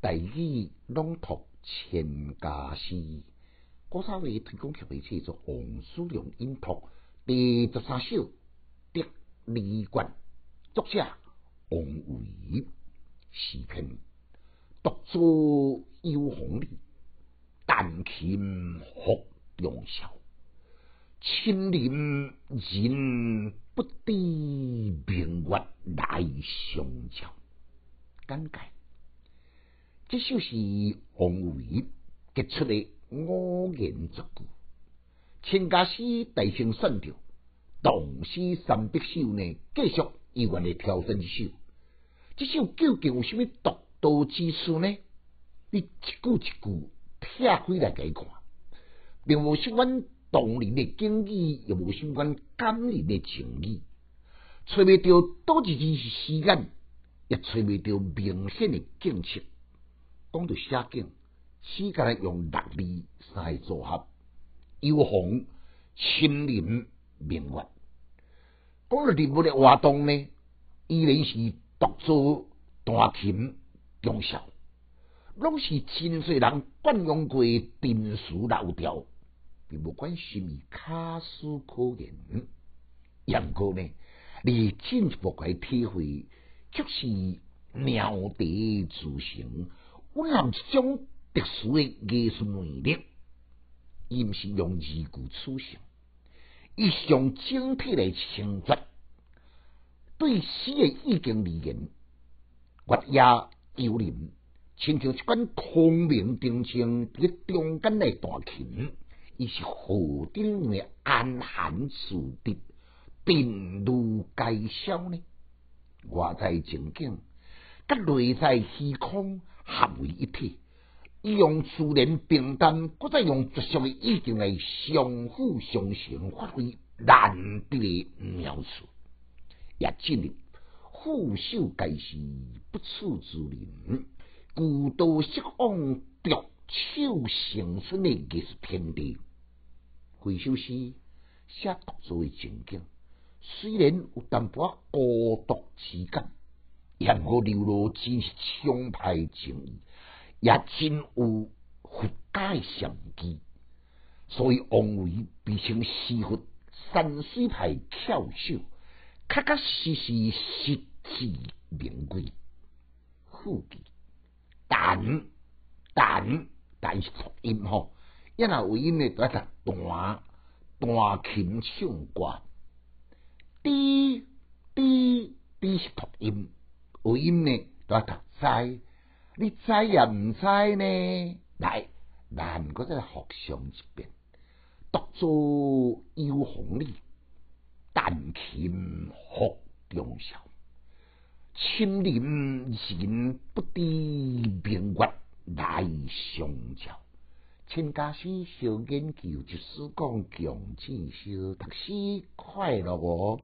大语朗读千家诗，古三味推广协会制作王叔良音读第十三首《得离冠》，作者王维，诗篇独坐幽篁里，弹琴复中宵。亲临人不知，明月来时照。简介：这首是王维杰出的五言绝句。千家诗大声选调，唐诗三百首呢，继续意愿的挑选一首。这首究竟有什么独到之处呢？你一句一句拆开来解看，并无相关动人的经义，也无相关感人的情义，找未到多一字是诗眼。也找未到明显的景色。讲到写景，诗家用六字三组合：幽篁、清林、明月。讲到人物的活动呢，依然是独坐弹琴忠孝，拢是真岁人惯用过定俗老调，并不管什么卡斯可言。杨过呢，你进一步来体会。就是妙地自成，蕴含一种特殊的艺术魅力。伊毋是用字句取胜，伊是用整体来称赞。对诗的意境而言，月夜幽林，亲像一管通明定清伫中间的大琴，伊是何等的安详自得，并如介绍呢？外在情景，甲内在虚空合为一体，伊用自然平淡，搁再用绝俗的意境来相辅相成，发挥难得的妙处。也进入俯首皆是不处之人，古道释放独手成春的艺术天地。回首诗写独坐的情景。虽然有淡薄孤独之感，但我流露真是澎湃情意，也真有佛家的禅机。所以王维被称诗佛山水派翘首，确确实实实至名归。副句但但但是读音吼，一若有音呢，都要弹弹琴唱歌。滴滴滴是读音，有音呢都要读知，你知也毋知呢？来，咱搁再复上一遍，独坐幽篁里，但琴复中宵。亲临人不知，明月来相照。请家诗小研究，就是讲强记小读诗快乐哦。